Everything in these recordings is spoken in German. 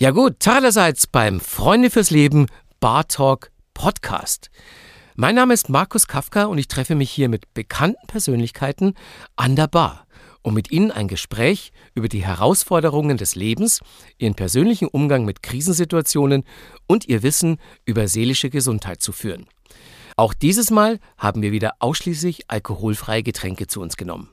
Ja gut, allerseits beim Freunde fürs Leben Bar Talk Podcast. Mein Name ist Markus Kafka und ich treffe mich hier mit bekannten Persönlichkeiten an der Bar, um mit ihnen ein Gespräch über die Herausforderungen des Lebens, ihren persönlichen Umgang mit Krisensituationen und ihr Wissen über seelische Gesundheit zu führen. Auch dieses Mal haben wir wieder ausschließlich alkoholfreie Getränke zu uns genommen.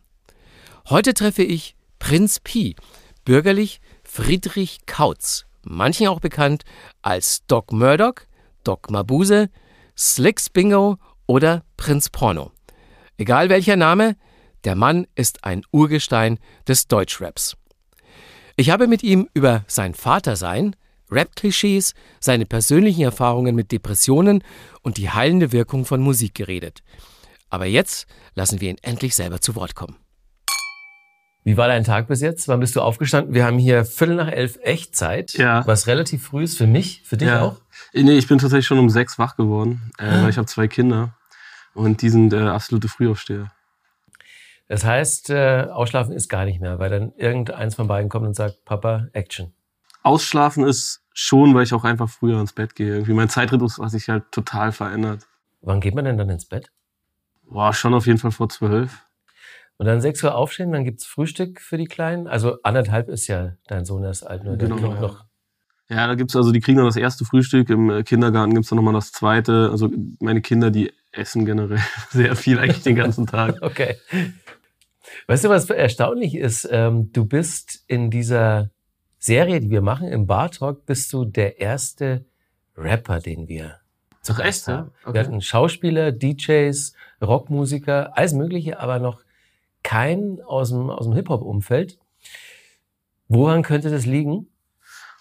Heute treffe ich Prinz Pi, bürgerlich Friedrich Kautz manchen auch bekannt als Doc Murdoch, Doc Mabuse, Slicks Bingo oder Prinz Porno. Egal welcher Name, der Mann ist ein Urgestein des Deutschraps. Ich habe mit ihm über sein Vatersein, Rap-Klischees, seine persönlichen Erfahrungen mit Depressionen und die heilende Wirkung von Musik geredet. Aber jetzt lassen wir ihn endlich selber zu Wort kommen. Wie war dein Tag bis jetzt? Wann bist du aufgestanden? Wir haben hier Viertel nach elf Echtzeit, ja. was relativ früh ist für mich, für dich ja. auch. Nee, ich bin tatsächlich schon um sechs wach geworden, äh, weil ich habe zwei Kinder und die sind äh, absolute Frühaufsteher. Das heißt, äh, ausschlafen ist gar nicht mehr, weil dann irgendeins von beiden kommt und sagt, Papa, Action. Ausschlafen ist schon, weil ich auch einfach früher ins Bett gehe. Irgendwie mein Zeitrhythmus hat sich halt total verändert. Wann geht man denn dann ins Bett? Boah, schon auf jeden Fall vor zwölf. Und dann 6 Uhr aufstehen, dann gibt's Frühstück für die Kleinen. Also anderthalb ist ja dein Sohn erst alt, nur genau, ja. noch. Ja, da gibt's also, die kriegen dann das erste Frühstück. Im äh, Kindergarten gibt's dann nochmal das zweite. Also meine Kinder, die essen generell sehr viel eigentlich den ganzen Tag. okay. Weißt du, was erstaunlich ist? Ähm, du bist in dieser Serie, die wir machen, im Bar Talk, bist du der erste Rapper, den wir zu Gast haben. Okay. Wir hatten Schauspieler, DJs, Rockmusiker, alles Mögliche, aber noch keinen aus dem, aus dem Hip-Hop-Umfeld. Woran könnte das liegen?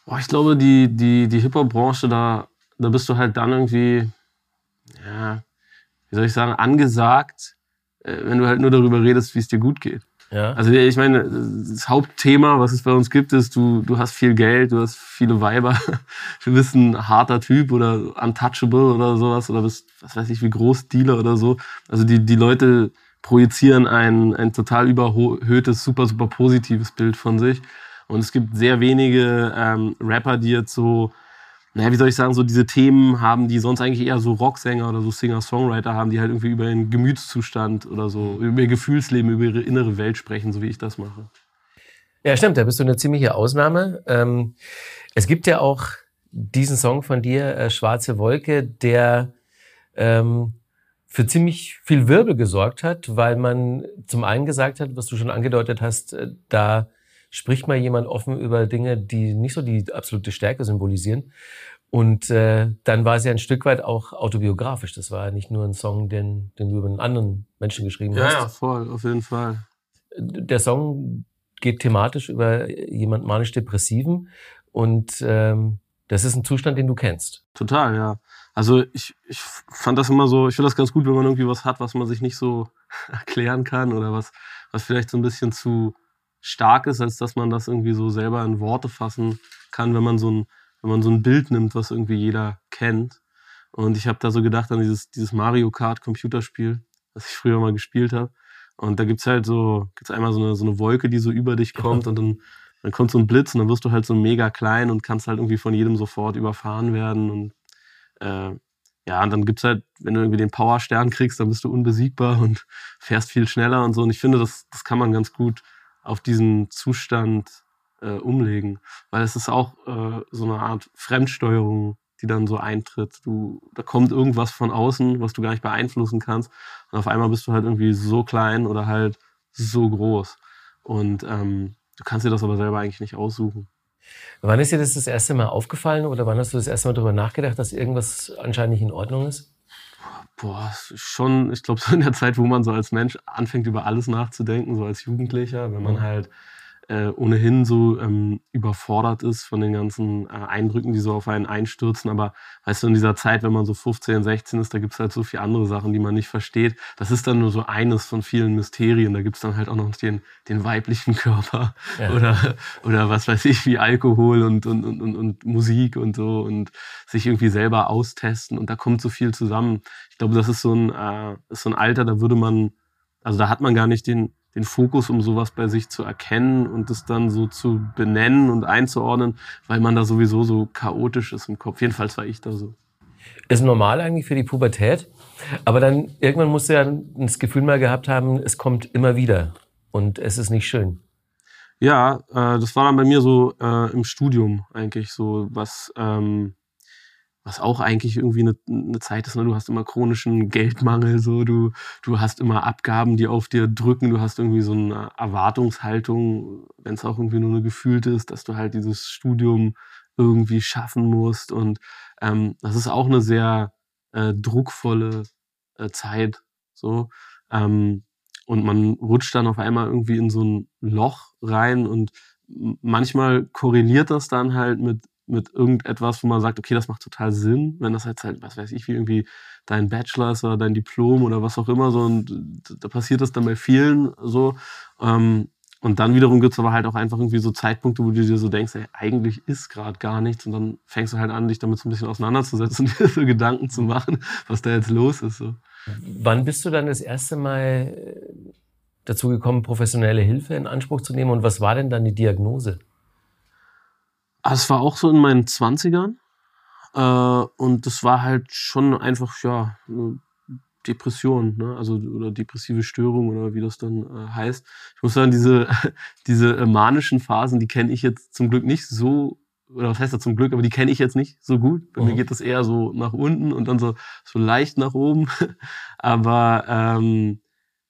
Boah, ich glaube, die, die, die Hip-Hop-Branche, da, da bist du halt dann irgendwie, ja, wie soll ich sagen, angesagt, äh, wenn du halt nur darüber redest, wie es dir gut geht. Ja. Also ich meine, das Hauptthema, was es bei uns gibt, ist, du, du hast viel Geld, du hast viele Weiber, du bist ein harter Typ oder untouchable oder sowas oder bist, was weiß ich, wie Großdealer oder so. Also die, die Leute projizieren ein, ein total überhöhtes, super, super positives Bild von sich. Und es gibt sehr wenige ähm, Rapper, die jetzt so, naja, wie soll ich sagen, so diese Themen haben, die sonst eigentlich eher so Rocksänger oder so Singer-Songwriter haben, die halt irgendwie über ihren Gemütszustand oder so, über ihr Gefühlsleben, über ihre innere Welt sprechen, so wie ich das mache. Ja, stimmt, da bist du eine ziemliche Ausnahme. Ähm, es gibt ja auch diesen Song von dir, äh, Schwarze Wolke, der ähm, für ziemlich viel Wirbel gesorgt hat, weil man zum einen gesagt hat, was du schon angedeutet hast, äh, da spricht mal jemand offen über Dinge, die nicht so die absolute Stärke symbolisieren. Und äh, dann war es ja ein Stück weit auch autobiografisch. Das war ja nicht nur ein Song, den, den du über einen anderen Menschen geschrieben ja, hast. Ja, voll, auf jeden Fall. Der Song geht thematisch über jemand manisch-depressiven und ähm, das ist ein Zustand, den du kennst. Total, ja. Also ich, ich fand das immer so, ich finde das ganz gut, wenn man irgendwie was hat, was man sich nicht so erklären kann oder was, was vielleicht so ein bisschen zu stark ist, als dass man das irgendwie so selber in Worte fassen kann, wenn man so ein, wenn man so ein Bild nimmt, was irgendwie jeder kennt. Und ich habe da so gedacht an dieses, dieses Mario Kart Computerspiel, das ich früher mal gespielt habe. Und da gibt's halt so, gibt's einmal so eine, so eine Wolke, die so über dich kommt und dann, dann kommt so ein Blitz und dann wirst du halt so mega klein und kannst halt irgendwie von jedem sofort überfahren werden und äh, ja, und dann gibt's halt, wenn du irgendwie den Powerstern kriegst, dann bist du unbesiegbar und fährst viel schneller und so. Und ich finde, das, das kann man ganz gut auf diesen Zustand äh, umlegen. Weil es ist auch äh, so eine Art Fremdsteuerung, die dann so eintritt. Du, da kommt irgendwas von außen, was du gar nicht beeinflussen kannst. Und auf einmal bist du halt irgendwie so klein oder halt so groß. Und ähm, du kannst dir das aber selber eigentlich nicht aussuchen. Wann ist dir das das erste Mal aufgefallen oder wann hast du das erste Mal darüber nachgedacht, dass irgendwas anscheinend nicht in Ordnung ist? Boah, schon, ich glaube, so in der Zeit, wo man so als Mensch anfängt, über alles nachzudenken, so als Jugendlicher, wenn man mhm. halt äh, ohnehin so ähm, überfordert ist von den ganzen äh, Eindrücken, die so auf einen einstürzen. Aber weißt du, in dieser Zeit, wenn man so 15, 16 ist, da gibt's halt so viele andere Sachen, die man nicht versteht. Das ist dann nur so eines von vielen Mysterien. Da gibt's dann halt auch noch den, den weiblichen Körper ja. oder, oder was weiß ich, wie Alkohol und, und, und, und, und Musik und so und sich irgendwie selber austesten. Und da kommt so viel zusammen. Ich glaube, das ist so ein, äh, ist so ein Alter, da würde man, also da hat man gar nicht den, den Fokus, um sowas bei sich zu erkennen und es dann so zu benennen und einzuordnen, weil man da sowieso so chaotisch ist im Kopf. Jedenfalls war ich da so. Ist normal eigentlich für die Pubertät, aber dann irgendwann musst du ja das Gefühl mal gehabt haben, es kommt immer wieder und es ist nicht schön. Ja, äh, das war dann bei mir so äh, im Studium eigentlich so, was ähm, was auch eigentlich irgendwie eine, eine Zeit ist, ne? du hast immer chronischen Geldmangel, so du, du hast immer Abgaben, die auf dir drücken, du hast irgendwie so eine Erwartungshaltung, wenn es auch irgendwie nur eine gefühlte ist, dass du halt dieses Studium irgendwie schaffen musst. Und ähm, das ist auch eine sehr äh, druckvolle äh, Zeit. So. Ähm, und man rutscht dann auf einmal irgendwie in so ein Loch rein und manchmal korreliert das dann halt mit mit irgendetwas, wo man sagt, okay, das macht total Sinn, wenn das jetzt halt, was weiß ich, wie irgendwie dein Bachelor ist oder dein Diplom oder was auch immer so und da passiert das dann bei vielen so. Ähm, und dann wiederum gibt's aber halt auch einfach irgendwie so Zeitpunkte, wo du dir so denkst, ey, eigentlich ist gerade gar nichts und dann fängst du halt an, dich damit so ein bisschen auseinanderzusetzen und dir so Gedanken zu machen, was da jetzt los ist. So. Wann bist du dann das erste Mal dazu gekommen, professionelle Hilfe in Anspruch zu nehmen und was war denn dann die Diagnose? Es war auch so in meinen Zwanzigern. Äh, und das war halt schon einfach, ja, Depression, ne? also oder depressive Störung oder wie das dann äh, heißt. Ich muss sagen, diese, diese äh, manischen Phasen, die kenne ich jetzt zum Glück nicht so, oder was heißt das zum Glück, aber die kenne ich jetzt nicht so gut. Bei mhm. mir geht das eher so nach unten und dann so, so leicht nach oben. aber ähm,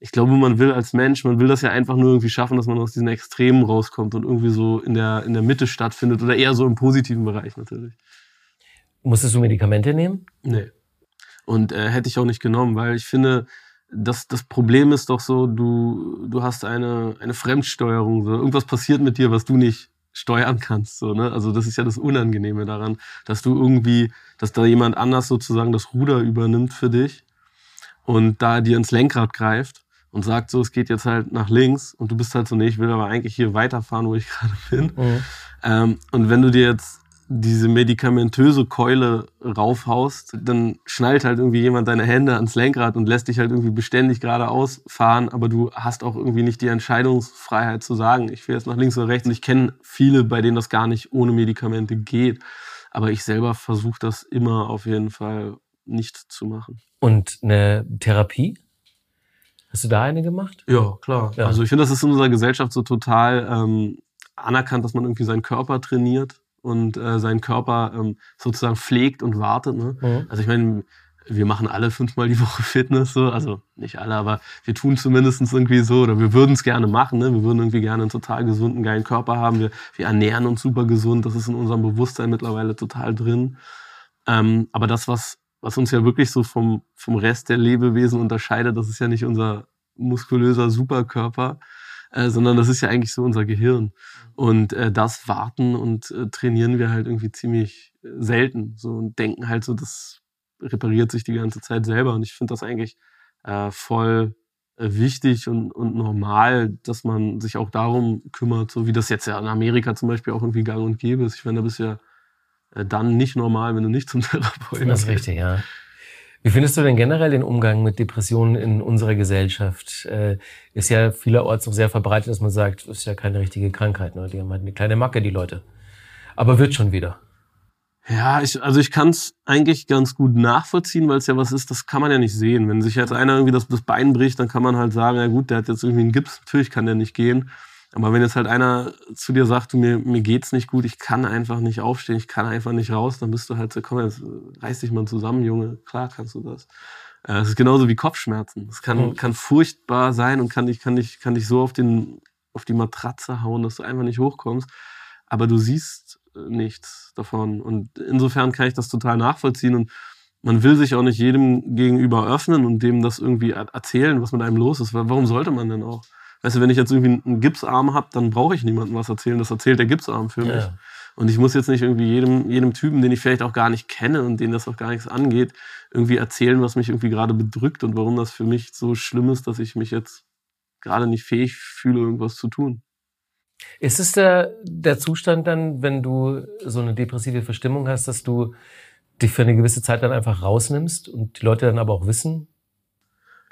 ich glaube, man will als Mensch, man will das ja einfach nur irgendwie schaffen, dass man aus diesen Extremen rauskommt und irgendwie so in der, in der Mitte stattfindet oder eher so im positiven Bereich natürlich. Musstest du Medikamente nehmen? Nee. Und äh, hätte ich auch nicht genommen, weil ich finde, das, das Problem ist doch so, du, du hast eine, eine Fremdsteuerung. So. Irgendwas passiert mit dir, was du nicht steuern kannst. So, ne? Also das ist ja das Unangenehme daran, dass du irgendwie, dass da jemand anders sozusagen das Ruder übernimmt für dich und da dir ins Lenkrad greift und sagt so, es geht jetzt halt nach links und du bist halt so, nee, ich will aber eigentlich hier weiterfahren, wo ich gerade bin. Mhm. Ähm, und wenn du dir jetzt diese medikamentöse Keule raufhaust, dann schnallt halt irgendwie jemand deine Hände ans Lenkrad und lässt dich halt irgendwie beständig geradeaus fahren, aber du hast auch irgendwie nicht die Entscheidungsfreiheit zu sagen, ich will jetzt nach links oder rechts. Und ich kenne viele, bei denen das gar nicht ohne Medikamente geht. Aber ich selber versuche das immer auf jeden Fall nicht zu machen. Und eine Therapie? Hast du da eine gemacht? Ja, klar. Ja. Also ich finde, das ist in unserer Gesellschaft so total ähm, anerkannt, dass man irgendwie seinen Körper trainiert und äh, seinen Körper ähm, sozusagen pflegt und wartet. Ne? Mhm. Also ich meine, wir machen alle fünfmal die Woche Fitness, so. also nicht alle, aber wir tun zumindest irgendwie so oder wir würden es gerne machen. Ne? Wir würden irgendwie gerne einen total gesunden, geilen Körper haben. Wir, wir ernähren uns super gesund, das ist in unserem Bewusstsein mittlerweile total drin. Ähm, aber das, was was uns ja wirklich so vom, vom Rest der Lebewesen unterscheidet, das ist ja nicht unser muskulöser Superkörper, äh, sondern das ist ja eigentlich so unser Gehirn. Und äh, das warten und äh, trainieren wir halt irgendwie ziemlich äh, selten. So und denken halt so, das repariert sich die ganze Zeit selber. Und ich finde das eigentlich äh, voll äh, wichtig und, und normal, dass man sich auch darum kümmert, so wie das jetzt ja in Amerika zum Beispiel auch irgendwie gang und gäbe ist. Ich meine, da bist du ja dann nicht normal, wenn du nicht zum Therapeuten gehst. Das ist richtig, ja. Wie findest du denn generell den Umgang mit Depressionen in unserer Gesellschaft? Äh, ist ja vielerorts noch sehr verbreitet, dass man sagt, das ist ja keine richtige Krankheit. Ne? Die haben halt eine kleine Macke, die Leute. Aber wird schon wieder. Ja, ich, also ich kann es eigentlich ganz gut nachvollziehen, weil es ja was ist, das kann man ja nicht sehen. Wenn sich jetzt einer irgendwie das, das Bein bricht, dann kann man halt sagen, ja gut, der hat jetzt irgendwie einen Gips, natürlich kann der nicht gehen. Aber wenn jetzt halt einer zu dir sagt, du, mir, mir geht's nicht gut, ich kann einfach nicht aufstehen, ich kann einfach nicht raus, dann bist du halt so, komm, jetzt reiß dich mal zusammen, Junge, klar kannst du das. Äh, es ist genauso wie Kopfschmerzen. Es kann, mhm. kann furchtbar sein und kann dich, kann dich, kann dich so auf den, auf die Matratze hauen, dass du einfach nicht hochkommst. Aber du siehst äh, nichts davon. Und insofern kann ich das total nachvollziehen und man will sich auch nicht jedem gegenüber öffnen und dem das irgendwie erzählen, was mit einem los ist. Warum sollte man denn auch? Weißt du, wenn ich jetzt irgendwie einen Gipsarm habe, dann brauche ich niemandem was erzählen. Das erzählt der Gipsarm für mich. Ja. Und ich muss jetzt nicht irgendwie jedem, jedem Typen, den ich vielleicht auch gar nicht kenne und den das auch gar nichts angeht, irgendwie erzählen, was mich irgendwie gerade bedrückt und warum das für mich so schlimm ist, dass ich mich jetzt gerade nicht fähig fühle, irgendwas zu tun. Ist es der, der Zustand dann, wenn du so eine depressive Verstimmung hast, dass du dich für eine gewisse Zeit dann einfach rausnimmst und die Leute dann aber auch wissen,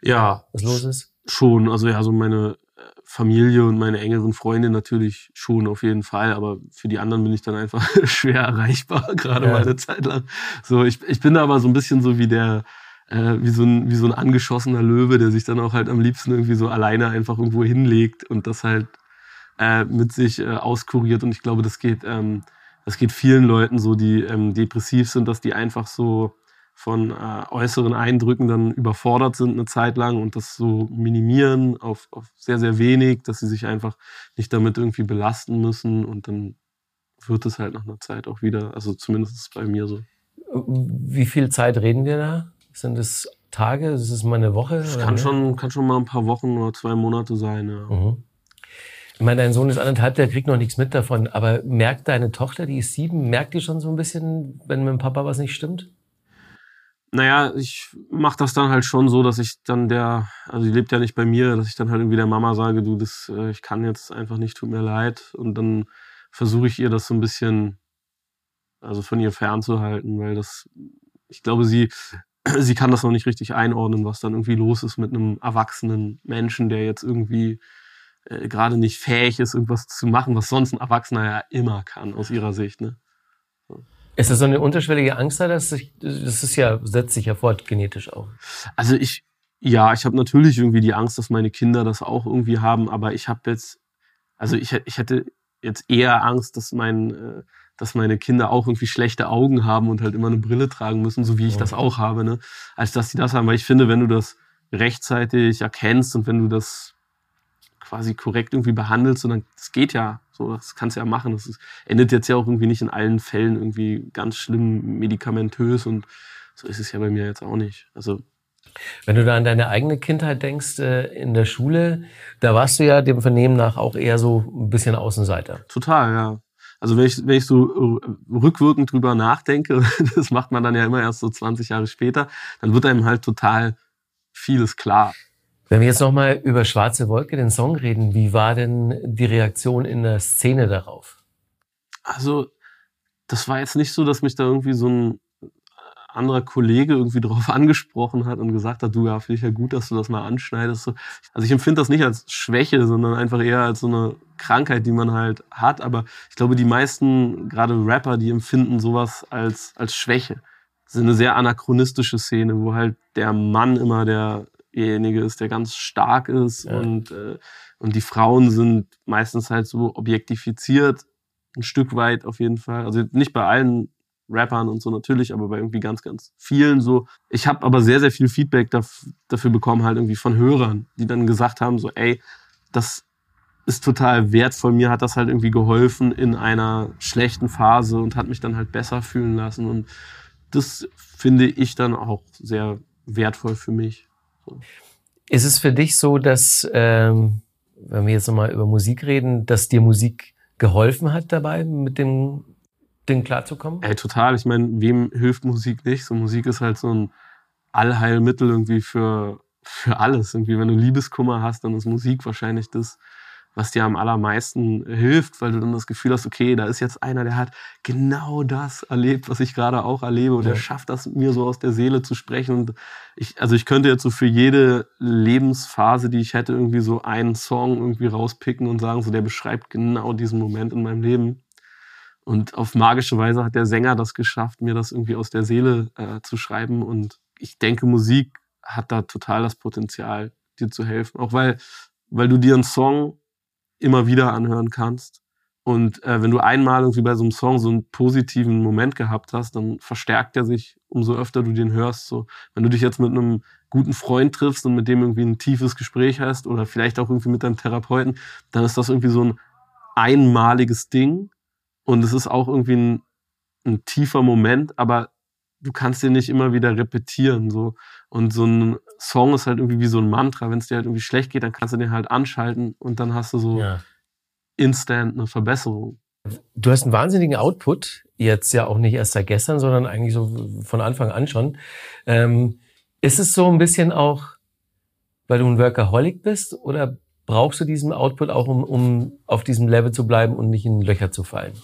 ja, was los ist? Schon. Also ja, so meine Familie und meine engeren Freunde natürlich schon auf jeden Fall, aber für die anderen bin ich dann einfach schwer erreichbar, gerade ja. mal eine Zeit lang. So, ich, ich bin da aber so ein bisschen so wie der, äh, wie, so ein, wie so ein angeschossener Löwe, der sich dann auch halt am liebsten irgendwie so alleine einfach irgendwo hinlegt und das halt äh, mit sich äh, auskuriert. Und ich glaube, das geht, ähm, das geht vielen Leuten so, die ähm, depressiv sind, dass die einfach so von äh, äußeren Eindrücken dann überfordert sind eine Zeit lang und das so minimieren auf, auf sehr, sehr wenig, dass sie sich einfach nicht damit irgendwie belasten müssen und dann wird es halt nach einer Zeit auch wieder, also zumindest ist es bei mir so. Wie viel Zeit reden wir da? Sind es Tage? Ist es mal eine Woche? Es kann schon, kann schon mal ein paar Wochen oder zwei Monate sein, ja. Mhm. Ich meine, dein Sohn ist anderthalb, der kriegt noch nichts mit davon. Aber merkt deine Tochter, die ist sieben, merkt die schon so ein bisschen, wenn mit dem Papa was nicht stimmt? Naja, ich mache das dann halt schon so, dass ich dann der, also die lebt ja nicht bei mir, dass ich dann halt irgendwie der Mama sage, du, das, äh, ich kann jetzt einfach nicht, tut mir leid. Und dann versuche ich ihr das so ein bisschen, also von ihr fernzuhalten, weil das, ich glaube, sie, sie kann das noch nicht richtig einordnen, was dann irgendwie los ist mit einem erwachsenen Menschen, der jetzt irgendwie äh, gerade nicht fähig ist, irgendwas zu machen, was sonst ein Erwachsener ja immer kann, aus ihrer Sicht. Ne? Ist das so eine unterschwellige Angst da? Dass sich, das ist ja, setzt sich ja fort, genetisch auch. Also ich, ja, ich habe natürlich irgendwie die Angst, dass meine Kinder das auch irgendwie haben, aber ich habe jetzt, also ich, ich hätte jetzt eher Angst, dass mein, äh, dass meine Kinder auch irgendwie schlechte Augen haben und halt immer eine Brille tragen müssen, so wie ich das auch habe, ne? Als dass sie das haben. Weil ich finde, wenn du das rechtzeitig erkennst und wenn du das quasi korrekt irgendwie behandelst, und dann, das geht ja so, das kannst du ja machen. Das ist, endet jetzt ja auch irgendwie nicht in allen Fällen irgendwie ganz schlimm medikamentös und so ist es ja bei mir jetzt auch nicht. Also wenn du da an deine eigene Kindheit denkst, äh, in der Schule, da warst du ja dem Vernehmen nach auch eher so ein bisschen Außenseiter. Total, ja. Also wenn ich, wenn ich so rückwirkend drüber nachdenke, das macht man dann ja immer erst so 20 Jahre später, dann wird einem halt total vieles klar. Wenn wir jetzt nochmal über Schwarze Wolke, den Song reden, wie war denn die Reaktion in der Szene darauf? Also, das war jetzt nicht so, dass mich da irgendwie so ein anderer Kollege irgendwie drauf angesprochen hat und gesagt hat, du, ja, finde ich ja gut, dass du das mal anschneidest. Also ich empfinde das nicht als Schwäche, sondern einfach eher als so eine Krankheit, die man halt hat. Aber ich glaube, die meisten, gerade Rapper, die empfinden sowas als, als Schwäche. Das ist eine sehr anachronistische Szene, wo halt der Mann immer der derjenige ist, der ganz stark ist ja. und, äh, und die Frauen sind meistens halt so objektifiziert, ein Stück weit auf jeden Fall. Also nicht bei allen Rappern und so natürlich, aber bei irgendwie ganz, ganz vielen so. Ich habe aber sehr, sehr viel Feedback dafür bekommen, halt irgendwie von Hörern, die dann gesagt haben, so, ey, das ist total wertvoll. Mir hat das halt irgendwie geholfen in einer schlechten Phase und hat mich dann halt besser fühlen lassen. Und das finde ich dann auch sehr wertvoll für mich. Ist es für dich so, dass, ähm, wenn wir jetzt nochmal über Musik reden, dass dir Musik geholfen hat dabei, mit dem Ding klarzukommen? Ey, total. Ich meine, wem hilft Musik nicht? So Musik ist halt so ein Allheilmittel irgendwie für, für alles. Irgendwie, wenn du Liebeskummer hast, dann ist Musik wahrscheinlich das, was dir am allermeisten hilft, weil du dann das Gefühl hast, okay, da ist jetzt einer, der hat genau das erlebt, was ich gerade auch erlebe und ja. der schafft das mir so aus der Seele zu sprechen und ich, also ich könnte jetzt so für jede Lebensphase, die ich hätte, irgendwie so einen Song irgendwie rauspicken und sagen, so der beschreibt genau diesen Moment in meinem Leben. Und auf magische Weise hat der Sänger das geschafft, mir das irgendwie aus der Seele äh, zu schreiben und ich denke, Musik hat da total das Potenzial, dir zu helfen. Auch weil, weil du dir einen Song immer wieder anhören kannst. Und äh, wenn du einmal irgendwie bei so einem Song so einen positiven Moment gehabt hast, dann verstärkt er sich, umso öfter du den hörst. So, wenn du dich jetzt mit einem guten Freund triffst und mit dem irgendwie ein tiefes Gespräch hast oder vielleicht auch irgendwie mit deinem Therapeuten, dann ist das irgendwie so ein einmaliges Ding. Und es ist auch irgendwie ein, ein tiefer Moment, aber du kannst den nicht immer wieder repetieren. So. Und so ein Song ist halt irgendwie wie so ein Mantra. Wenn es dir halt irgendwie schlecht geht, dann kannst du den halt anschalten und dann hast du so ja. instant eine Verbesserung. Du hast einen wahnsinnigen Output, jetzt ja auch nicht erst seit gestern, sondern eigentlich so von Anfang an schon. Ähm, ist es so ein bisschen auch, weil du ein Workaholic bist oder brauchst du diesen Output auch, um, um auf diesem Level zu bleiben und nicht in Löcher zu fallen?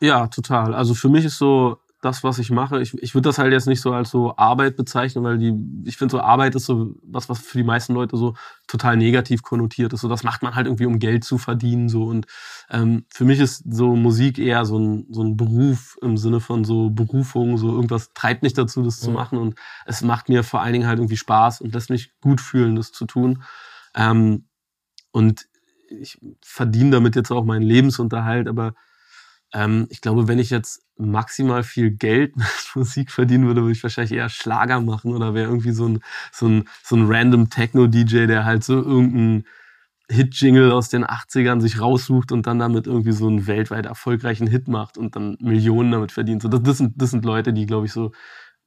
Ja, total. Also für mich ist so das, was ich mache. Ich, ich würde das halt jetzt nicht so als so Arbeit bezeichnen, weil die, ich finde so Arbeit ist so was, was für die meisten Leute so total negativ konnotiert ist. So, das macht man halt irgendwie, um Geld zu verdienen. So. Und ähm, für mich ist so Musik eher so ein, so ein Beruf im Sinne von so Berufung, so irgendwas treibt mich dazu, das ja. zu machen. Und es macht mir vor allen Dingen halt irgendwie Spaß und lässt mich gut fühlen, das zu tun. Ähm, und ich verdiene damit jetzt auch meinen Lebensunterhalt, aber ähm, ich glaube, wenn ich jetzt maximal viel Geld mit Musik verdienen würde, würde ich wahrscheinlich eher Schlager machen oder wäre irgendwie so ein, so ein, so ein random Techno-DJ, der halt so irgendeinen Hit-Jingle aus den 80ern sich raussucht und dann damit irgendwie so einen weltweit erfolgreichen Hit macht und dann Millionen damit verdient. So, das, das, sind, das sind Leute, die, glaube ich, so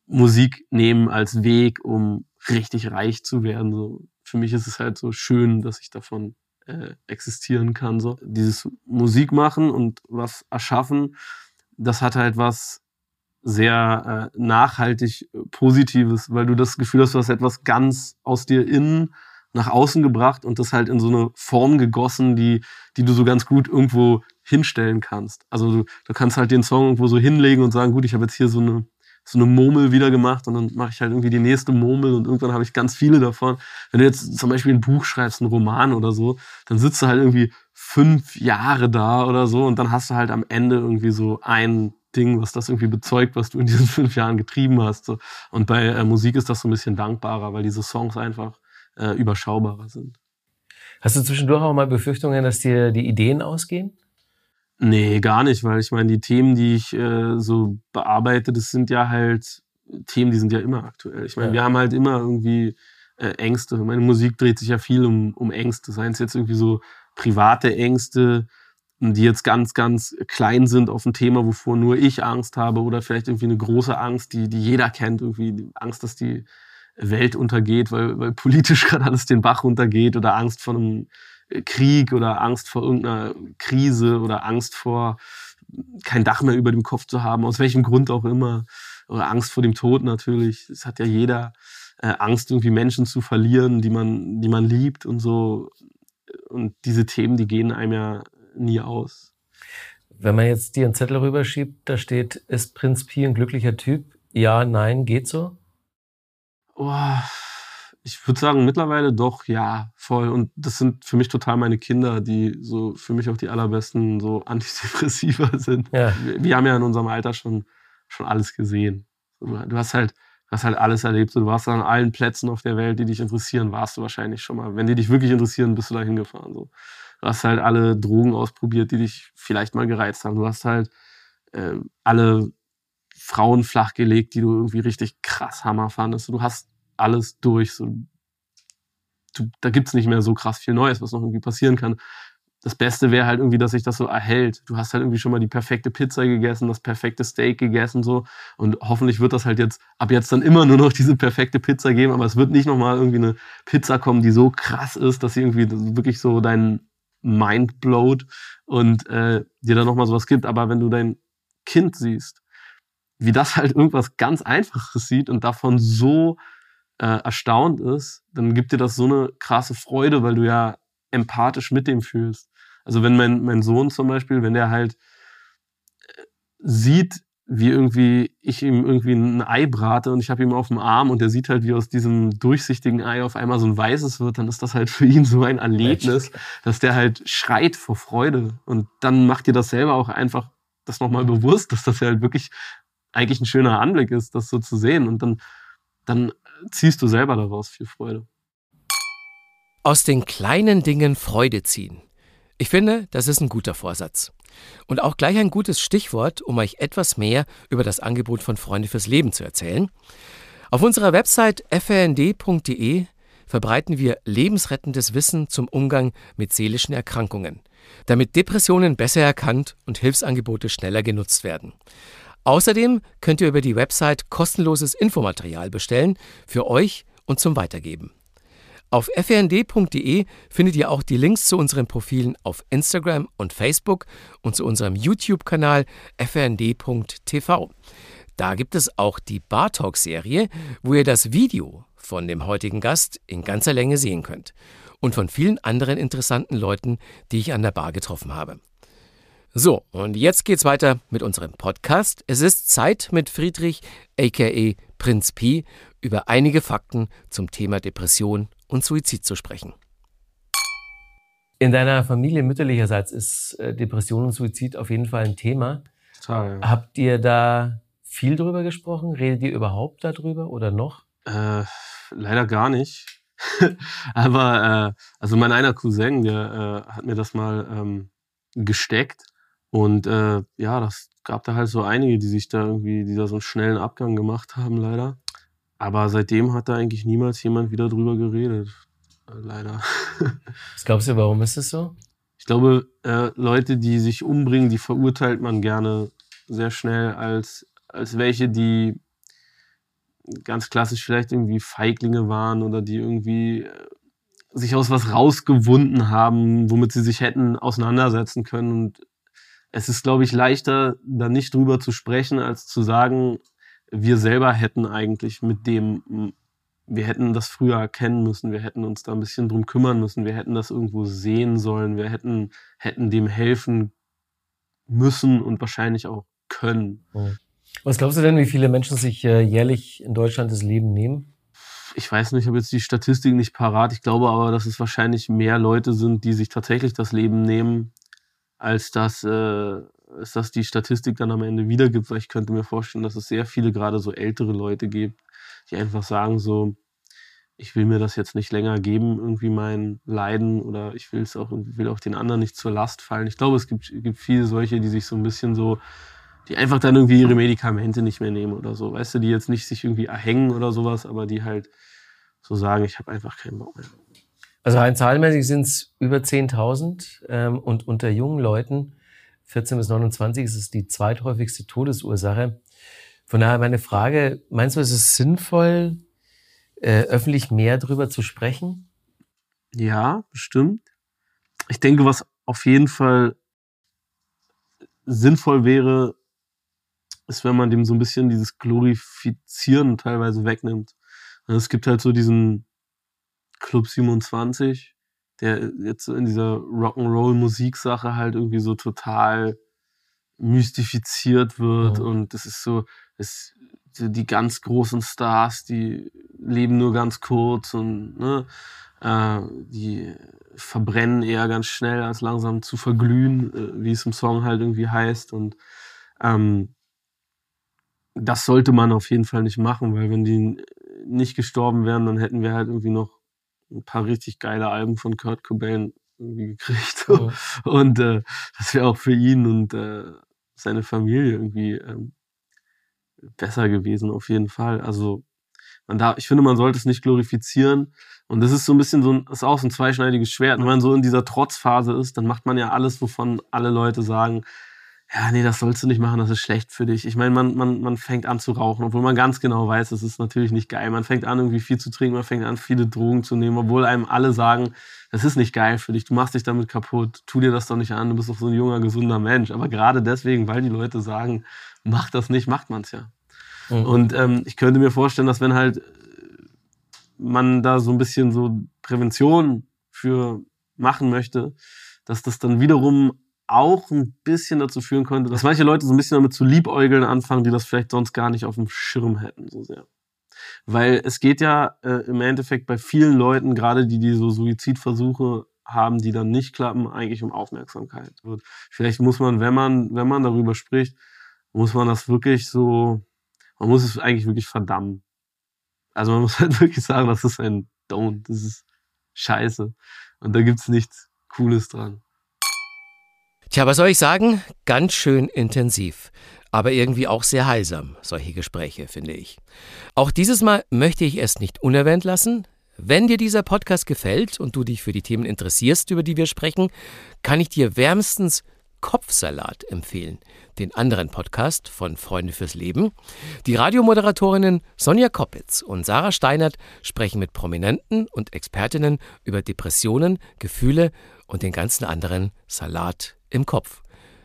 Musik nehmen als Weg, um richtig reich zu werden. So, für mich ist es halt so schön, dass ich davon äh, existieren kann. So. Dieses Musik machen und was erschaffen, das hat halt was sehr äh, nachhaltig äh, Positives, weil du das Gefühl hast, du hast etwas ganz aus dir innen nach außen gebracht und das halt in so eine Form gegossen, die, die du so ganz gut irgendwo hinstellen kannst. Also du, du kannst halt den Song irgendwo so hinlegen und sagen, gut, ich habe jetzt hier so eine so eine Murmel wieder gemacht und dann mache ich halt irgendwie die nächste Murmel und irgendwann habe ich ganz viele davon. Wenn du jetzt zum Beispiel ein Buch schreibst, einen Roman oder so, dann sitzt du halt irgendwie fünf Jahre da oder so und dann hast du halt am Ende irgendwie so ein Ding, was das irgendwie bezeugt, was du in diesen fünf Jahren getrieben hast. So. Und bei äh, Musik ist das so ein bisschen dankbarer, weil diese Songs einfach äh, überschaubarer sind. Hast du zwischendurch auch mal Befürchtungen, dass dir die Ideen ausgehen? Nee, gar nicht, weil ich meine, die Themen, die ich äh, so bearbeite, das sind ja halt Themen, die sind ja immer aktuell. Ich meine, ja. wir haben halt immer irgendwie äh, Ängste. Meine Musik dreht sich ja viel um, um Ängste, seien es jetzt irgendwie so private Ängste, die jetzt ganz, ganz klein sind auf ein Thema, wovor nur ich Angst habe oder vielleicht irgendwie eine große Angst, die, die jeder kennt, irgendwie die Angst, dass die Welt untergeht, weil, weil politisch gerade alles den Bach runtergeht oder Angst vor einem Krieg oder Angst vor irgendeiner Krise oder Angst vor kein Dach mehr über dem Kopf zu haben, aus welchem Grund auch immer. Oder Angst vor dem Tod natürlich. Es hat ja jeder äh, Angst, irgendwie Menschen zu verlieren, die man, die man liebt und so. Und diese Themen, die gehen einem ja nie aus. Wenn man jetzt dir einen Zettel rüberschiebt, da steht, ist Prinz Pi ein glücklicher Typ? Ja, nein, geht so? Oh, ich würde sagen, mittlerweile doch, ja, voll. Und das sind für mich total meine Kinder, die so für mich auch die allerbesten so Antidepressiva sind. Ja. Wir, wir, haben ja in unserem Alter schon, schon alles gesehen. Du hast halt, du hast halt alles erlebt. Du warst an allen Plätzen auf der Welt, die dich interessieren, warst du wahrscheinlich schon mal. Wenn die dich wirklich interessieren, bist du da hingefahren. So. Du hast halt alle Drogen ausprobiert, die dich vielleicht mal gereizt haben. Du hast halt äh, alle Frauen flachgelegt, die du irgendwie richtig krass Hammer fandest. Du hast alles durch. So, du, da gibt's nicht mehr so krass viel Neues, was noch irgendwie passieren kann. Das Beste wäre halt irgendwie, dass sich das so erhält. Du hast halt irgendwie schon mal die perfekte Pizza gegessen, das perfekte Steak gegessen so und hoffentlich wird das halt jetzt ab jetzt dann immer nur noch diese perfekte Pizza geben, aber es wird nicht nochmal irgendwie eine Pizza kommen, die so krass ist, dass sie irgendwie wirklich so deinen Mind blowt und äh, dir dann nochmal sowas gibt. Aber wenn du dein Kind siehst, wie das halt irgendwas ganz Einfaches sieht und davon so äh, erstaunt ist, dann gibt dir das so eine krasse Freude, weil du ja empathisch mit dem fühlst. Also wenn mein, mein Sohn zum Beispiel, wenn der halt äh, sieht, wie irgendwie ich ihm irgendwie ein Ei brate und ich habe ihm auf dem Arm und der sieht halt, wie aus diesem durchsichtigen Ei auf einmal so ein weißes wird, dann ist das halt für ihn so ein Erlebnis, dass der halt schreit vor Freude. Und dann macht dir das selber auch einfach das nochmal bewusst, dass das ja halt wirklich eigentlich ein schöner Anblick ist, das so zu sehen. Und dann, dann ziehst du selber daraus viel Freude. Aus den kleinen Dingen Freude ziehen. Ich finde, das ist ein guter Vorsatz. Und auch gleich ein gutes Stichwort, um euch etwas mehr über das Angebot von Freunde fürs Leben zu erzählen. Auf unserer Website frnd.de verbreiten wir lebensrettendes Wissen zum Umgang mit seelischen Erkrankungen, damit Depressionen besser erkannt und Hilfsangebote schneller genutzt werden. Außerdem könnt ihr über die Website kostenloses Infomaterial bestellen für euch und zum Weitergeben. Auf frnd.de findet ihr auch die Links zu unseren Profilen auf Instagram und Facebook und zu unserem YouTube-Kanal frnd.tv. Da gibt es auch die Bar Talk Serie, wo ihr das Video von dem heutigen Gast in ganzer Länge sehen könnt und von vielen anderen interessanten Leuten, die ich an der Bar getroffen habe. So, und jetzt geht's weiter mit unserem Podcast. Es ist Zeit mit Friedrich, aka Prinz Pi, über einige Fakten zum Thema Depression und Suizid zu sprechen. In deiner Familie mütterlicherseits ist äh, Depression und Suizid auf jeden Fall ein Thema. Total, ja. Habt ihr da viel drüber gesprochen? Redet ihr überhaupt darüber oder noch? Äh, leider gar nicht. Aber äh, also mein einer Cousin, der äh, hat mir das mal ähm, gesteckt und äh, ja, das gab da halt so einige, die sich da irgendwie, die da so einen schnellen Abgang gemacht haben, leider. Aber seitdem hat da eigentlich niemals jemand wieder drüber geredet. Leider. Was glaubst du, warum ist es so? Ich glaube, äh, Leute, die sich umbringen, die verurteilt man gerne sehr schnell als, als welche, die ganz klassisch vielleicht irgendwie Feiglinge waren oder die irgendwie äh, sich aus was rausgewunden haben, womit sie sich hätten auseinandersetzen können. Und es ist, glaube ich, leichter, da nicht drüber zu sprechen, als zu sagen, wir selber hätten eigentlich mit dem, wir hätten das früher erkennen müssen, wir hätten uns da ein bisschen drum kümmern müssen, wir hätten das irgendwo sehen sollen, wir hätten, hätten dem helfen müssen und wahrscheinlich auch können. Was glaubst du denn, wie viele Menschen sich äh, jährlich in Deutschland das Leben nehmen? Ich weiß nicht, ich habe jetzt die Statistik nicht parat. Ich glaube aber, dass es wahrscheinlich mehr Leute sind, die sich tatsächlich das Leben nehmen, als dass, äh, als dass die Statistik dann am Ende wiedergibt. Weil ich könnte mir vorstellen, dass es sehr viele gerade so ältere Leute gibt, die einfach sagen so, ich will mir das jetzt nicht länger geben, irgendwie mein Leiden oder ich will es auch, will auch den anderen nicht zur Last fallen. Ich glaube, es gibt, gibt viele solche, die sich so ein bisschen so die einfach dann irgendwie ihre Medikamente nicht mehr nehmen oder so. Weißt du, die jetzt nicht sich irgendwie erhängen oder sowas, aber die halt so sagen, ich habe einfach keinen Bock mehr. Also rein zahlenmäßig sind es über 10.000 ähm, und unter jungen Leuten, 14 bis 29, ist es die zweithäufigste Todesursache. Von daher meine Frage, meinst du, ist es sinnvoll, äh, öffentlich mehr darüber zu sprechen? Ja, bestimmt. Ich denke, was auf jeden Fall sinnvoll wäre, ist, wenn man dem so ein bisschen dieses Glorifizieren teilweise wegnimmt. Also es gibt halt so diesen Club 27, der jetzt in dieser Rock'n'Roll-Musiksache halt irgendwie so total mystifiziert wird mhm. und das ist so, es, die ganz großen Stars, die leben nur ganz kurz und ne, äh, die verbrennen eher ganz schnell, als langsam zu verglühen, äh, wie es im Song halt irgendwie heißt und ähm, das sollte man auf jeden Fall nicht machen, weil wenn die nicht gestorben wären, dann hätten wir halt irgendwie noch ein paar richtig geile Alben von Kurt Cobain irgendwie gekriegt. Oh. Und äh, das wäre auch für ihn und äh, seine Familie irgendwie ähm, besser gewesen, auf jeden Fall. Also man darf, ich finde, man sollte es nicht glorifizieren. Und das ist so ein bisschen so ein, ist auch so ein zweischneidiges Schwert. Wenn man so in dieser Trotzphase ist, dann macht man ja alles, wovon alle Leute sagen, ja, nee, das sollst du nicht machen, das ist schlecht für dich. Ich meine, man, man, man fängt an zu rauchen, obwohl man ganz genau weiß, das ist natürlich nicht geil. Man fängt an, irgendwie viel zu trinken, man fängt an, viele Drogen zu nehmen, obwohl einem alle sagen, das ist nicht geil für dich, du machst dich damit kaputt, tu dir das doch nicht an, du bist doch so ein junger, gesunder Mensch. Aber gerade deswegen, weil die Leute sagen, mach das nicht, macht man es ja. Mhm. Und ähm, ich könnte mir vorstellen, dass wenn halt man da so ein bisschen so Prävention für machen möchte, dass das dann wiederum auch ein bisschen dazu führen könnte, dass manche Leute so ein bisschen damit zu liebäugeln anfangen, die das vielleicht sonst gar nicht auf dem Schirm hätten, so sehr. Weil es geht ja äh, im Endeffekt bei vielen Leuten, gerade die, die so Suizidversuche haben, die dann nicht klappen, eigentlich um Aufmerksamkeit. wird. Vielleicht muss man, wenn man, wenn man darüber spricht, muss man das wirklich so, man muss es eigentlich wirklich verdammen. Also man muss halt wirklich sagen, das ist ein Don't, das ist scheiße. Und da gibt's nichts Cooles dran. Tja, was soll ich sagen? Ganz schön intensiv. Aber irgendwie auch sehr heilsam, solche Gespräche, finde ich. Auch dieses Mal möchte ich es nicht unerwähnt lassen. Wenn dir dieser Podcast gefällt und du dich für die Themen interessierst, über die wir sprechen, kann ich dir wärmstens Kopfsalat empfehlen, den anderen Podcast von Freunde fürs Leben. Die Radiomoderatorinnen Sonja Koppitz und Sarah Steinert sprechen mit Prominenten und Expertinnen über Depressionen, Gefühle und den ganzen anderen Salat im Kopf.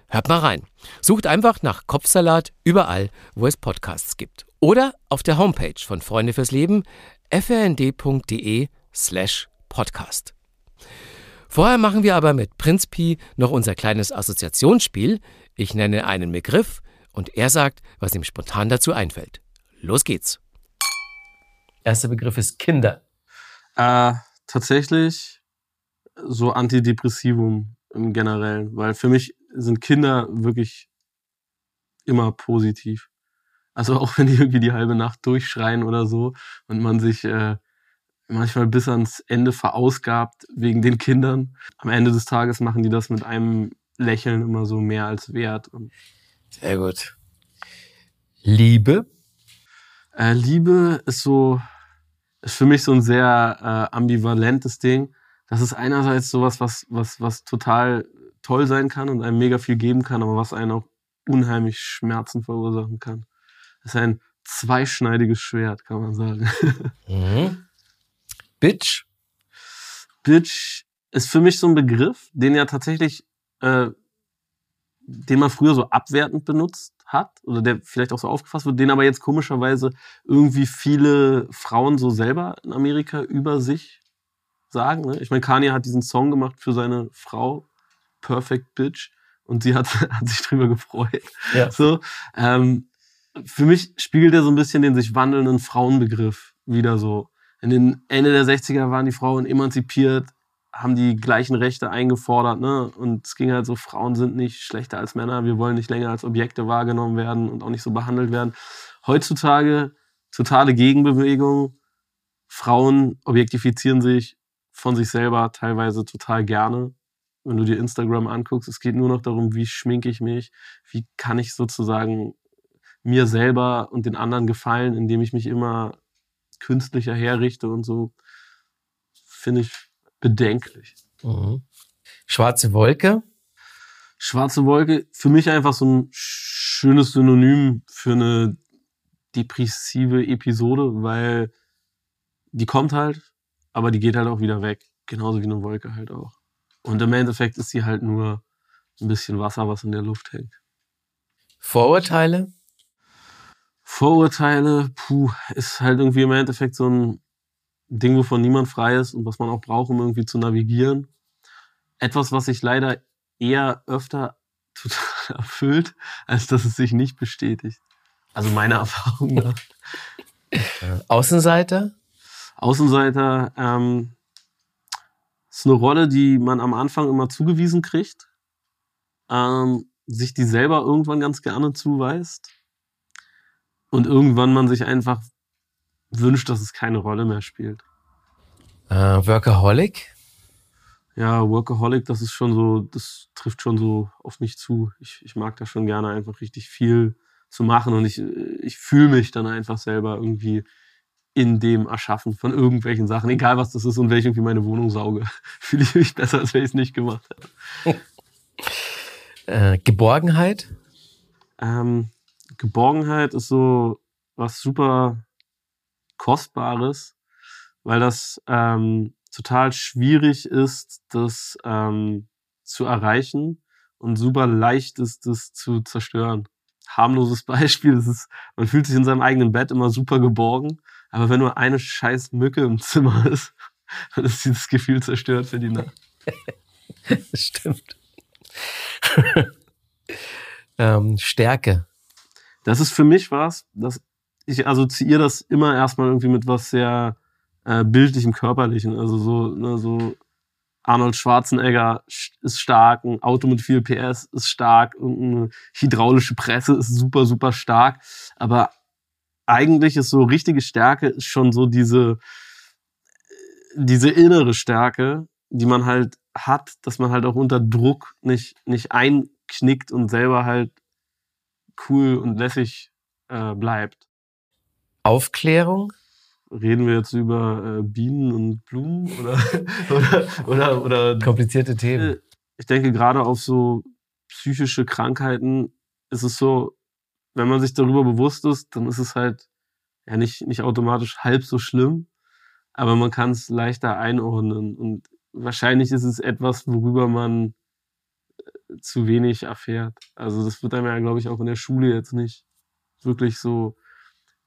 Hört mal rein. Sucht einfach nach Kopfsalat überall, wo es Podcasts gibt. Oder auf der Homepage von Freunde fürs Leben frnd.de slash podcast. Vorher machen wir aber mit Prinz Pi noch unser kleines Assoziationsspiel. Ich nenne einen Begriff und er sagt, was ihm spontan dazu einfällt. Los geht's. Erster Begriff ist Kinder. Äh, tatsächlich so Antidepressivum im Generellen, weil für mich sind Kinder wirklich immer positiv. Also auch wenn die irgendwie die halbe Nacht durchschreien oder so und man sich äh, manchmal bis ans Ende verausgabt wegen den Kindern. Am Ende des Tages machen die das mit einem Lächeln immer so mehr als wert. Sehr gut. Liebe? Äh, Liebe ist so, ist für mich so ein sehr äh, ambivalentes Ding. Das ist einerseits sowas, was, was, was total toll sein kann und einem mega viel geben kann, aber was einen auch unheimlich Schmerzen verursachen kann. Das ist ein zweischneidiges Schwert, kann man sagen. Mhm. Bitch? Bitch ist für mich so ein Begriff, den ja tatsächlich, äh, den man früher so abwertend benutzt hat oder der vielleicht auch so aufgefasst wird, den aber jetzt komischerweise irgendwie viele Frauen so selber in Amerika über sich sagen. Ne? Ich meine, Kanye hat diesen Song gemacht für seine Frau, Perfect Bitch, und sie hat, hat sich drüber gefreut. Ja. So, ähm, für mich spiegelt er so ein bisschen den sich wandelnden Frauenbegriff wieder so. In den Ende der 60er waren die Frauen emanzipiert, haben die gleichen Rechte eingefordert, ne? Und es ging halt so, Frauen sind nicht schlechter als Männer, wir wollen nicht länger als Objekte wahrgenommen werden und auch nicht so behandelt werden. Heutzutage totale Gegenbewegung. Frauen objektifizieren sich von sich selber teilweise total gerne. Wenn du dir Instagram anguckst, es geht nur noch darum, wie schminke ich mich, wie kann ich sozusagen mir selber und den anderen gefallen, indem ich mich immer künstlicher herrichte und so, finde ich bedenklich. Mhm. Schwarze Wolke? Schwarze Wolke, für mich einfach so ein schönes Synonym für eine depressive Episode, weil die kommt halt, aber die geht halt auch wieder weg. Genauso wie eine Wolke halt auch. Und im Endeffekt ist sie halt nur ein bisschen Wasser, was in der Luft hängt. Vorurteile? Vorurteile, puh, ist halt irgendwie im Endeffekt so ein Ding, wovon niemand frei ist und was man auch braucht, um irgendwie zu navigieren. Etwas, was sich leider eher öfter total erfüllt, als dass es sich nicht bestätigt. Also meiner Erfahrung nach. Außenseiter? Außenseiter ähm, ist eine Rolle, die man am Anfang immer zugewiesen kriegt, ähm, sich die selber irgendwann ganz gerne zuweist und irgendwann man sich einfach wünscht, dass es keine Rolle mehr spielt. Äh, Workaholic? Ja, Workaholic, das ist schon so, das trifft schon so auf mich zu. Ich, ich mag da schon gerne einfach richtig viel zu machen und ich, ich fühle mich dann einfach selber irgendwie in dem Erschaffen von irgendwelchen Sachen, egal was das ist und ich irgendwie meine Wohnung sauge, fühle ich mich besser, als wenn ich es nicht gemacht hätte. Äh, Geborgenheit? Ähm, Geborgenheit ist so was super Kostbares, weil das ähm, total schwierig ist, das ähm, zu erreichen und super leicht ist, das zu zerstören. Harmloses Beispiel, ist, man fühlt sich in seinem eigenen Bett immer super geborgen, aber wenn nur eine scheiß Mücke im Zimmer ist, dann ist dieses Gefühl zerstört für die Nacht. Das stimmt. ähm, Stärke. Das ist für mich was, dass ich assoziiere das immer erstmal irgendwie mit was sehr äh, bildlichem, körperlichen. Also so, ne, so Arnold Schwarzenegger ist stark, ein Auto mit viel PS ist stark, eine hydraulische Presse ist super, super stark. Aber eigentlich ist so richtige Stärke ist schon so diese, diese innere Stärke, die man halt hat, dass man halt auch unter Druck nicht, nicht einknickt und selber halt cool und lässig äh, bleibt. Aufklärung? Reden wir jetzt über äh, Bienen und Blumen oder, oder, oder, oder komplizierte Themen? Ich denke, gerade auf so psychische Krankheiten ist es so, wenn man sich darüber bewusst ist, dann ist es halt ja nicht, nicht automatisch halb so schlimm, aber man kann es leichter einordnen. Und wahrscheinlich ist es etwas, worüber man äh, zu wenig erfährt. Also das wird einem ja, glaube ich, auch in der Schule jetzt nicht wirklich so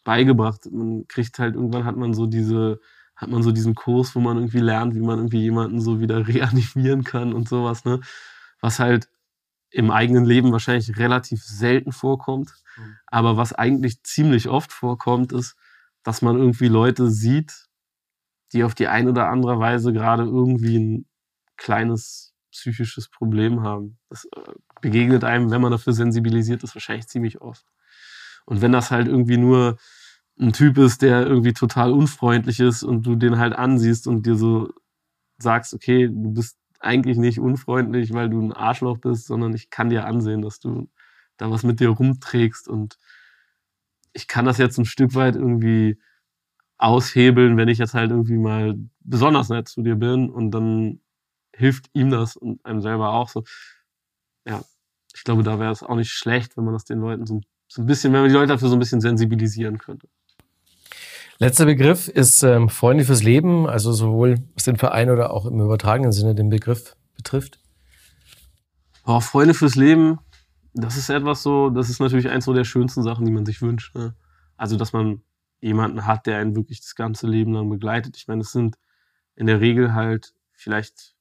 beigebracht. Man kriegt halt, irgendwann hat man so diese hat man so diesen Kurs, wo man irgendwie lernt, wie man irgendwie jemanden so wieder reanimieren kann und sowas, ne? Was halt im eigenen Leben wahrscheinlich relativ selten vorkommt. Mhm. Aber was eigentlich ziemlich oft vorkommt, ist, dass man irgendwie Leute sieht, die auf die eine oder andere Weise gerade irgendwie ein kleines psychisches Problem haben. Das äh, begegnet einem, wenn man dafür sensibilisiert ist, wahrscheinlich ziemlich oft. Und wenn das halt irgendwie nur ein Typ ist, der irgendwie total unfreundlich ist und du den halt ansiehst und dir so sagst, okay, du bist eigentlich nicht unfreundlich, weil du ein Arschloch bist, sondern ich kann dir ansehen, dass du da was mit dir rumträgst und ich kann das jetzt ein Stück weit irgendwie aushebeln, wenn ich jetzt halt irgendwie mal besonders nett zu dir bin und dann hilft ihm das und einem selber auch so. Ja, ich glaube, da wäre es auch nicht schlecht, wenn man das den Leuten so, so ein bisschen, wenn man die Leute dafür so ein bisschen sensibilisieren könnte. Letzter Begriff ist ähm, Freunde fürs Leben, also sowohl was den Verein oder auch im übertragenen Sinne den Begriff betrifft. Oh, Freunde fürs Leben, das ist etwas so, das ist natürlich eins so der schönsten Sachen, die man sich wünscht. Ne? Also, dass man jemanden hat, der einen wirklich das ganze Leben lang begleitet. Ich meine, es sind in der Regel halt vielleicht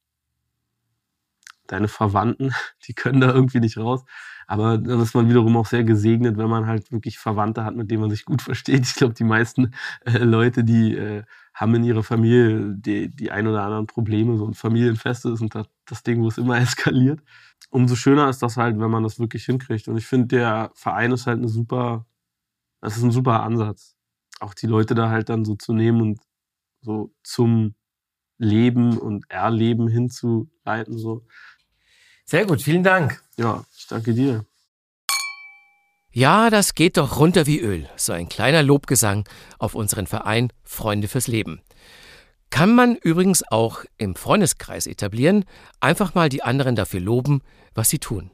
deine Verwandten, die können da irgendwie nicht raus. Aber dann ist man wiederum auch sehr gesegnet, wenn man halt wirklich Verwandte hat, mit denen man sich gut versteht. Ich glaube, die meisten äh, Leute, die äh, haben in ihrer Familie die, die ein oder anderen Probleme. So ein Familienfest ist und das, das Ding, wo es immer eskaliert. Umso schöner ist das halt, wenn man das wirklich hinkriegt. Und ich finde, der Verein ist halt eine super, das ist ein super Ansatz. Auch die Leute da halt dann so zu nehmen und so zum Leben und Erleben hinzuleiten. So. Sehr gut, vielen Dank. Ja, ich danke dir. Ja, das geht doch runter wie Öl. So ein kleiner Lobgesang auf unseren Verein Freunde fürs Leben. Kann man übrigens auch im Freundeskreis etablieren, einfach mal die anderen dafür loben, was sie tun.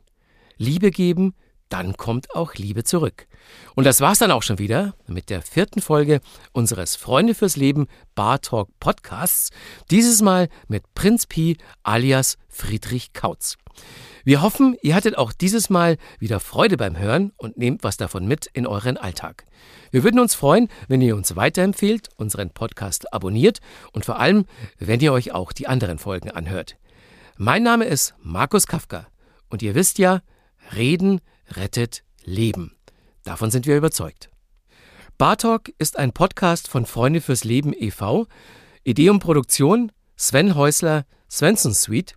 Liebe geben, dann kommt auch Liebe zurück. Und das war's dann auch schon wieder mit der vierten Folge unseres Freunde fürs Leben Bar Talk Podcasts. Dieses Mal mit Prinz Pi alias Friedrich Kautz. Wir hoffen, ihr hattet auch dieses Mal wieder Freude beim Hören und nehmt was davon mit in euren Alltag. Wir würden uns freuen, wenn ihr uns weiterempfehlt, unseren Podcast abonniert und vor allem, wenn ihr euch auch die anderen Folgen anhört. Mein Name ist Markus Kafka und ihr wisst ja, reden rettet Leben. Davon sind wir überzeugt. Bartalk ist ein Podcast von Freunde fürs Leben e.V. Idee und Produktion Sven Häusler, Svensson Suite.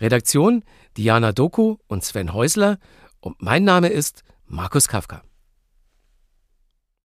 Redaktion Diana Doku und Sven Häusler. Und mein Name ist Markus Kafka.